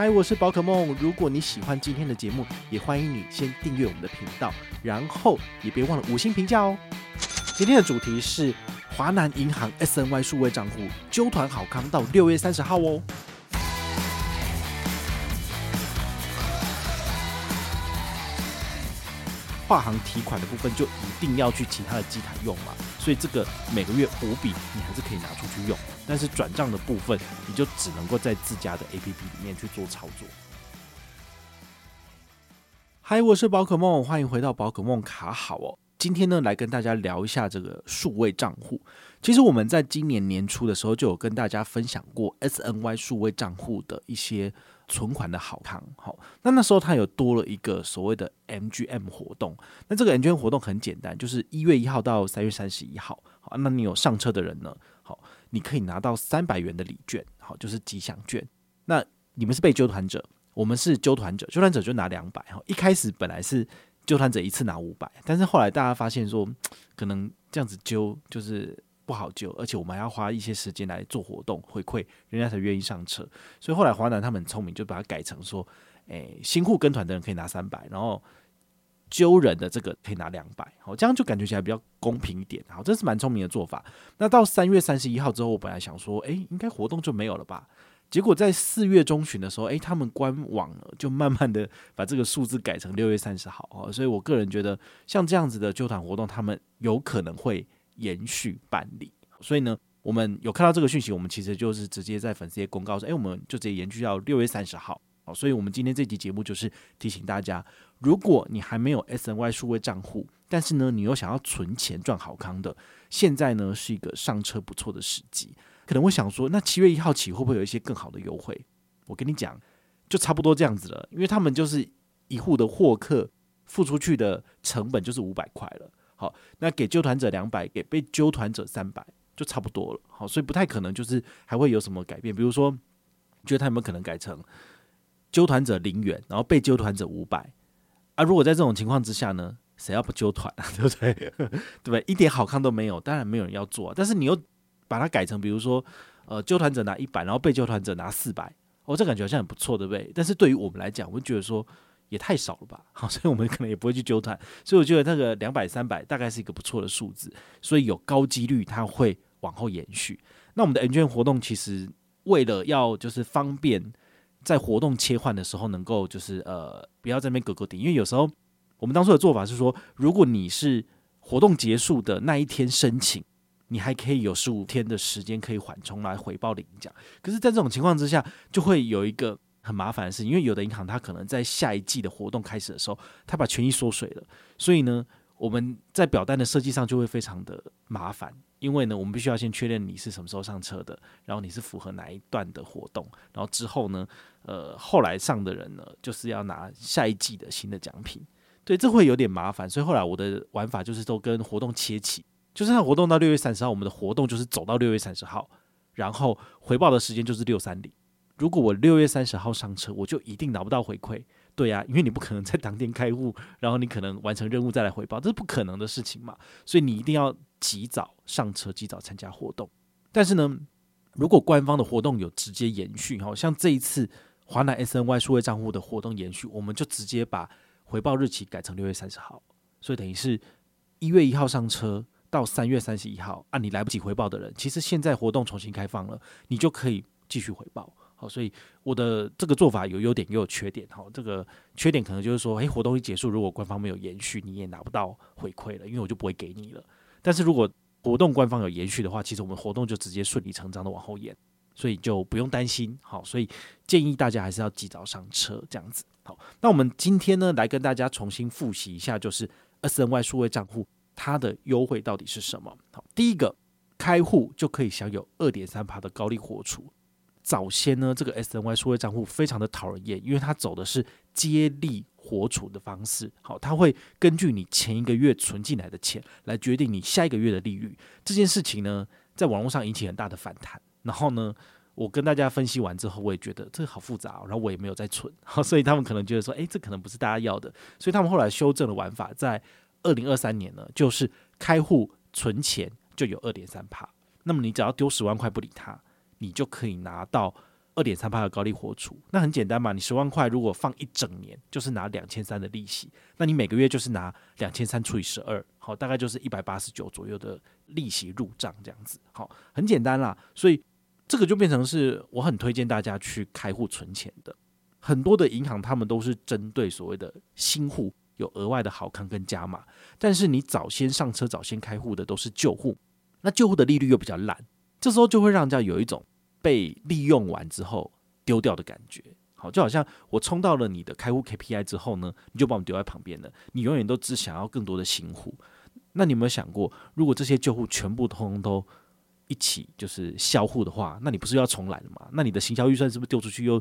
嗨，我是宝可梦。如果你喜欢今天的节目，也欢迎你先订阅我们的频道，然后也别忘了五星评价哦。今天的主题是华南银行 SNY 数位账户揪团好康到六月三十号哦。跨行提款的部分就一定要去其他的机台用嘛，所以这个每个月五笔你还是可以拿出去用，但是转账的部分你就只能够在自家的 APP 里面去做操作。嗨，我是宝可梦，欢迎回到宝可梦卡好哦。今天呢，来跟大家聊一下这个数位账户。其实我们在今年年初的时候就有跟大家分享过 SNY 数位账户的一些存款的好康。好，那那时候它有多了一个所谓的 MGM 活动。那这个 MGM 活动很简单，就是一月一号到三月三十一号。好，那你有上车的人呢？好，你可以拿到三百元的礼券，好，就是吉祥券。那你们是被揪团者，我们是揪团者，揪团者就拿两百。哈，一开始本来是。揪团者一次拿五百，但是后来大家发现说，可能这样子揪就是不好揪，而且我们还要花一些时间来做活动回馈，人家才愿意上车。所以后来华南他们很聪明，就把它改成说，诶，新户跟团的人可以拿三百，然后揪人的这个可以拿两百，好，这样就感觉起来比较公平一点。好，这是蛮聪明的做法。那到三月三十一号之后，我本来想说，诶，应该活动就没有了吧？结果在四月中旬的时候，诶，他们官网就慢慢的把这个数字改成六月三十号哦，所以我个人觉得像这样子的揪团活动，他们有可能会延续办理。所以呢，我们有看到这个讯息，我们其实就是直接在粉丝页公告说，诶，我们就直接延续到六月三十号。好，所以我们今天这集节目就是提醒大家，如果你还没有 SNY 数位账户，但是呢，你又想要存钱赚好康的，现在呢是一个上车不错的时机。可能会想说，那七月一号起会不会有一些更好的优惠？我跟你讲，就差不多这样子了，因为他们就是一户的获客付出去的成本就是五百块了。好，那给揪团者两百，给被揪团者三百，就差不多了。好，所以不太可能就是还会有什么改变。比如说，觉得他有没有可能改成纠团者零元，然后被纠团者五百？啊，如果在这种情况之下呢，谁要不揪团啊？对不对？对不对？一点好康都没有，当然没有人要做。但是你又把它改成，比如说，呃，纠团者拿一百，然后被纠团者拿四百，哦，这感觉好像很不错，对不对？但是对于我们来讲，我们觉得说也太少了吧，好，所以我们可能也不会去纠团。所以我觉得那个两百、三百大概是一个不错的数字，所以有高几率它会往后延续。那我们的 M 券活动其实为了要就是方便在活动切换的时候能够就是呃不要在那边格格顶，因为有时候我们当初的做法是说，如果你是活动结束的那一天申请。你还可以有十五天的时间可以缓冲来回报领奖，可是，在这种情况之下，就会有一个很麻烦的事情，因为有的银行它可能在下一季的活动开始的时候，它把权益缩水了，所以呢，我们在表单的设计上就会非常的麻烦，因为呢，我们必须要先确认你是什么时候上车的，然后你是符合哪一段的活动，然后之后呢，呃，后来上的人呢，就是要拿下一季的新的奖品，对，这会有点麻烦，所以后来我的玩法就是都跟活动切起。就是它活动到六月三十号，我们的活动就是走到六月三十号，然后回报的时间就是六三零。如果我六月三十号上车，我就一定拿不到回馈。对呀、啊，因为你不可能在当天开户，然后你可能完成任务再来回报，这是不可能的事情嘛。所以你一定要及早上车，及早参加活动。但是呢，如果官方的活动有直接延续，好像这一次华南 SNY 数位账户的活动延续，我们就直接把回报日期改成六月三十号，所以等于是一月一号上车。到三月三十一号啊，你来不及回报的人，其实现在活动重新开放了，你就可以继续回报。好，所以我的这个做法有优点也有缺点。好，这个缺点可能就是说，诶，活动一结束，如果官方没有延续，你也拿不到回馈了，因为我就不会给你了。但是如果活动官方有延续的话，其实我们活动就直接顺理成章的往后延，所以就不用担心。好，所以建议大家还是要及早上车，这样子。好，那我们今天呢，来跟大家重新复习一下，就是 SNY 数位账户。它的优惠到底是什么？好，第一个开户就可以享有二点三趴的高利活储，早先呢，这个 SNY 数位账户非常的讨人厌，因为它走的是接力活储的方式。好，它会根据你前一个月存进来的钱来决定你下一个月的利率。这件事情呢，在网络上引起很大的反弹。然后呢，我跟大家分析完之后，我也觉得这个好复杂，然后我也没有再存。好，所以他们可能觉得说，诶，这可能不是大家要的。所以他们后来修正了玩法，在二零二三年呢，就是开户存钱就有二点三趴。那么你只要丢十万块不理他。你就可以拿到二点三趴的高利活储，那很简单嘛。你十万块如果放一整年，就是拿两千三的利息，那你每个月就是拿两千三除以十二，好，大概就是一百八十九左右的利息入账这样子，好，很简单啦。所以这个就变成是我很推荐大家去开户存钱的。很多的银行他们都是针对所谓的新户有额外的好康跟加码，但是你早先上车早先开户的都是旧户，那旧户的利率又比较烂，这时候就会让人家有一种。被利用完之后丢掉的感觉，好，就好像我冲到了你的开户 KPI 之后呢，你就把我们丢在旁边了。你永远都只想要更多的新户。那你有没有想过，如果这些旧户全部通通都一起就是销户的话，那你不是要重来了吗？那你的行销预算是不是丢出去又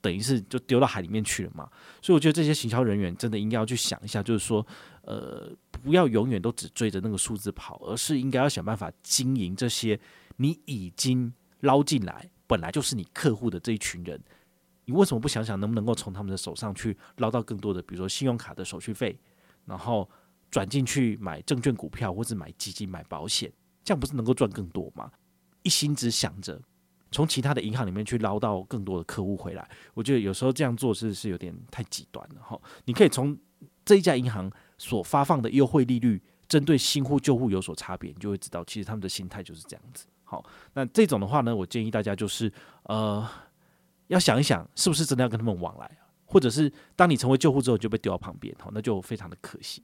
等于是就丢到海里面去了嘛？所以我觉得这些行销人员真的应该要去想一下，就是说，呃，不要永远都只追着那个数字跑，而是应该要想办法经营这些你已经。捞进来本来就是你客户的这一群人，你为什么不想想能不能够从他们的手上去捞到更多的，比如说信用卡的手续费，然后转进去买证券、股票或者买基金、买保险，这样不是能够赚更多吗？一心只想着从其他的银行里面去捞到更多的客户回来，我觉得有时候这样做是是有点太极端了哈。你可以从这一家银行所发放的优惠利率，针对新户旧户有所差别，你就会知道其实他们的心态就是这样子。好，那这种的话呢，我建议大家就是，呃，要想一想，是不是真的要跟他们往来，或者是当你成为救护之后就被丢到旁边，好，那就非常的可惜。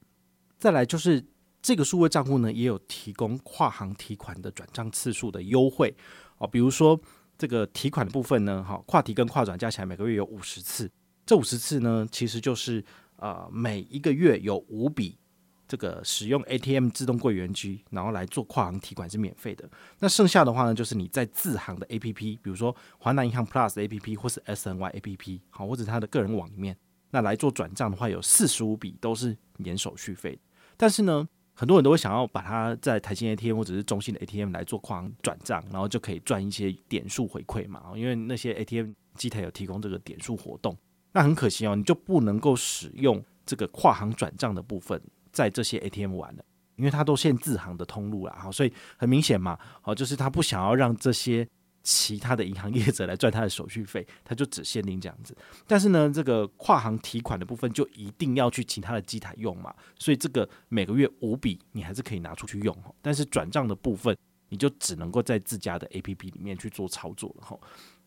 再来就是这个数位账户呢，也有提供跨行提款的转账次数的优惠哦，比如说这个提款的部分呢，哈，跨提跟跨转加起来每个月有五十次，这五十次呢，其实就是呃每一个月有五笔。这个使用 ATM 自动柜员机，然后来做跨行提款是免费的。那剩下的话呢，就是你在自行的 APP，比如说华南银行 Plus APP 或是 SNY APP，好，或者他的个人网里面，那来做转账的话，有四十五笔都是免手续费。但是呢，很多人都会想要把它在台新 ATM 或者是中信的 ATM 来做跨行转账，然后就可以赚一些点数回馈嘛。因为那些 ATM 机台有提供这个点数活动，那很可惜哦，你就不能够使用这个跨行转账的部分。在这些 ATM 玩的，因为它都限自行的通路了，好，所以很明显嘛，好，就是他不想要让这些其他的银行业者来赚他的手续费，他就只限定这样子。但是呢，这个跨行提款的部分就一定要去其他的机台用嘛，所以这个每个月五笔你还是可以拿出去用，但是转账的部分你就只能够在自家的 APP 里面去做操作了哈。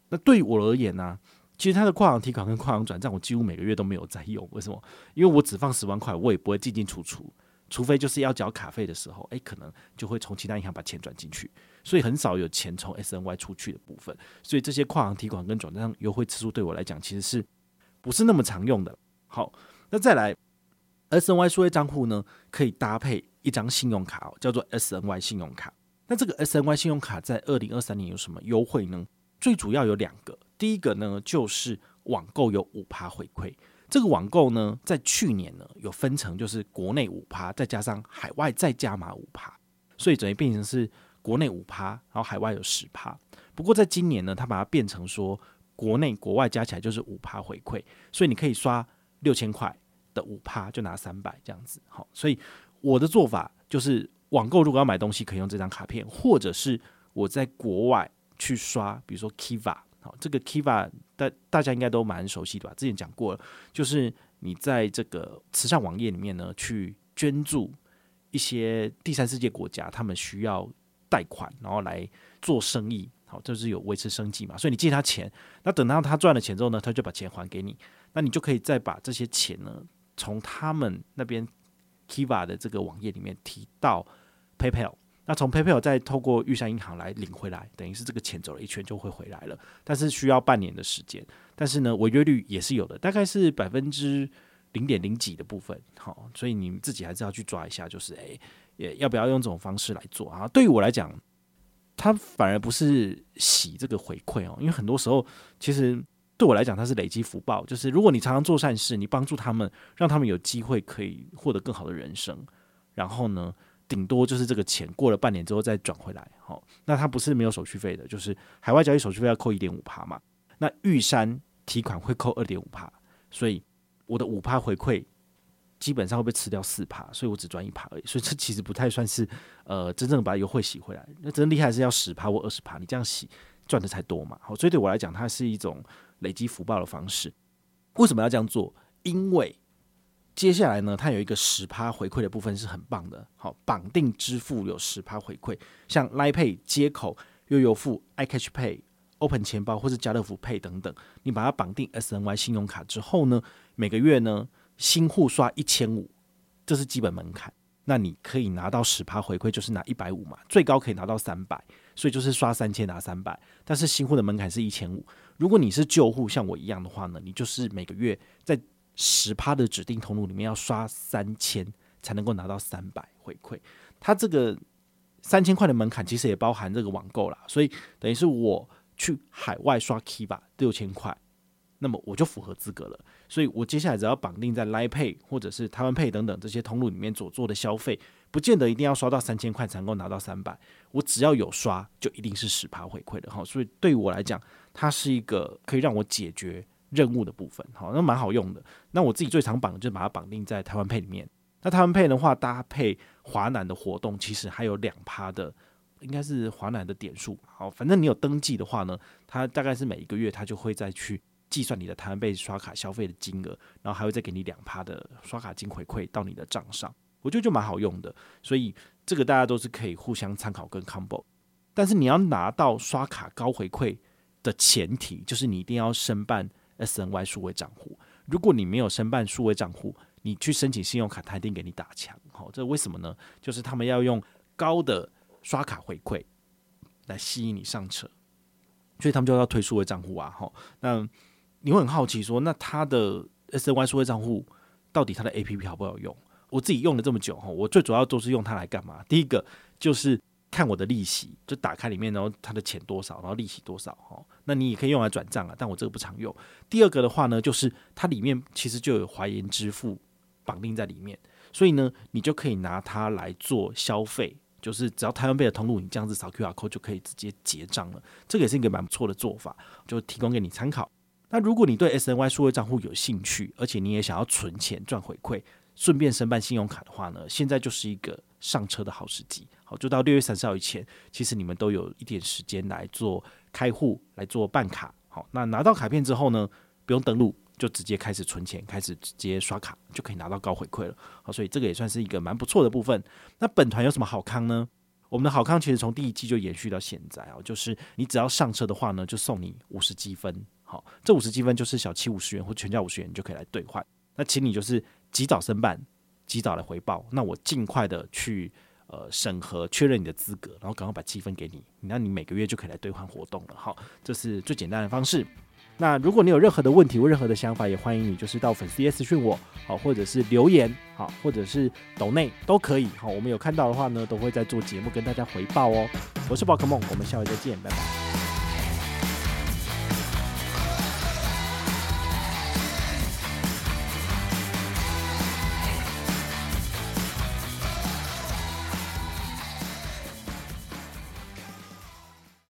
那对我而言呢、其实它的跨行提款跟跨行转账，我几乎每个月都没有在用。为什么？因为我只放十万块，我也不会进进出出，除非就是要缴卡费的时候，诶，可能就会从其他银行把钱转进去，所以很少有钱从 SNY 出去的部分。所以这些跨行提款跟转账优惠次数对我来讲，其实是不是那么常用的。好，那再来 SNY 数位账户呢，可以搭配一张信用卡哦，叫做 SNY 信用卡。那这个 SNY 信用卡在二零二三年有什么优惠呢？最主要有两个。第一个呢，就是网购有五趴回馈。这个网购呢，在去年呢有分成，就是国内五趴，再加上海外再加码五趴，所以等于变成是国内五趴，然后海外有十趴。不过在今年呢，它把它变成说，国内国外加起来就是五趴回馈，所以你可以刷六千块的五趴就拿三百这样子。好，所以我的做法就是，网购如果要买东西，可以用这张卡片，或者是我在国外去刷，比如说 Kiva。这个 Kiva 大大家应该都蛮熟悉的吧？之前讲过了，就是你在这个慈善网页里面呢，去捐助一些第三世界国家，他们需要贷款，然后来做生意，好，就是有维持生计嘛。所以你借他钱，那等到他赚了钱之后呢，他就把钱还给你，那你就可以再把这些钱呢，从他们那边 Kiva 的这个网页里面提到 PayPal。那从 PayPal 再透过玉山银行来领回来，等于是这个钱走了一圈就会回来了，但是需要半年的时间。但是呢，违约率也是有的，大概是百分之零点零几的部分。好，所以你们自己还是要去抓一下，就是诶，也要不要用这种方式来做啊？对于我来讲，它反而不是洗这个回馈哦，因为很多时候其实对我来讲，它是累积福报。就是如果你常常做善事，你帮助他们，让他们有机会可以获得更好的人生，然后呢，顶多就是这个钱过了半年之后再转回来。好，那它不是没有手续费的，就是海外交易手续费要扣一点五趴嘛。那玉山提款会扣二点五趴，所以我的五趴回馈。基本上会被吃掉四趴，所以我只赚一趴而已，所以这其实不太算是呃真正把优惠洗回来。那真正厉害是要十趴或二十趴，你这样洗赚的才多嘛。好，所以对我来讲，它是一种累积福报的方式。为什么要这样做？因为接下来呢，它有一个十趴回馈的部分是很棒的。好，绑定支付有十趴回馈，像 l i Pay 接口、悠游付、iCash Pay、Open 钱包或是家乐福 Pay 等等，你把它绑定 SNY 信用卡之后呢，每个月呢。新户刷一千五，这是基本门槛。那你可以拿到十趴回馈，就是拿一百五嘛，最高可以拿到三百，所以就是刷三千拿三百。但是新户的门槛是一千五。如果你是旧户，像我一样的话呢，你就是每个月在十趴的指定通路里面要刷三千，才能够拿到三百回馈。它这个三千块的门槛其实也包含这个网购啦，所以等于是我去海外刷 Kiva 六千块。那么我就符合资格了，所以我接下来只要绑定在 l i e Pay 或者是台湾 Pay 等等这些通路里面所做的消费，不见得一定要刷到三千块才能够拿到三百，我只要有刷就一定是十趴回馈的哈。所以对我来讲，它是一个可以让我解决任务的部分，好，那蛮好用的。那我自己最常绑的就是把它绑定在台湾配里面。那台湾配的话，搭配华南的活动，其实还有两趴的，应该是华南的点数。好，反正你有登记的话呢，它大概是每一个月它就会再去。计算你的台湾贝刷卡消费的金额，然后还会再给你两趴的刷卡金回馈到你的账上，我觉得就蛮好用的。所以这个大家都是可以互相参考跟 combo。但是你要拿到刷卡高回馈的前提，就是你一定要申办 SNY 数位账户。如果你没有申办数位账户，你去申请信用卡，他一定给你打枪。好，这为什么呢？就是他们要用高的刷卡回馈来吸引你上车，所以他们就要推数位账户啊。好，那。你会很好奇说，那他的 SNY 数位账户到底他的 APP 好不好用？我自己用了这么久哈，我最主要都是用它来干嘛？第一个就是看我的利息，就打开里面，然后它的钱多少，然后利息多少哈。那你也可以用来转账啊，但我这个不常用。第二个的话呢，就是它里面其实就有华研支付绑定在里面，所以呢，你就可以拿它来做消费，就是只要台湾币的通路，你这样子扫 QR code 就可以直接结账了。这个也是一个蛮不错的做法，就提供给你参考。那如果你对 SNY 数位账户有兴趣，而且你也想要存钱赚回馈，顺便申办信用卡的话呢，现在就是一个上车的好时机。好，就到六月三十号以前，其实你们都有一点时间来做开户、来做办卡。好，那拿到卡片之后呢，不用登录，就直接开始存钱，开始直接刷卡，就可以拿到高回馈了。好，所以这个也算是一个蛮不错的部分。那本团有什么好康呢？我们的好康其实从第一季就延续到现在啊，就是你只要上车的话呢，就送你五十积分。好，这五十积分就是小七五十元或全家五十元，你就可以来兑换。那请你就是及早申办，及早来回报。那我尽快的去呃审核确认你的资格，然后赶快把积分给你。那你每个月就可以来兑换活动了。好，这是最简单的方式。那如果你有任何的问题或任何的想法，也欢迎你就是到粉丝页私讯我，好，或者是留言，好，或者是抖内都可以。好，我们有看到的话呢，都会在做节目跟大家回报哦。我是宝可梦，我们下回再见，拜拜。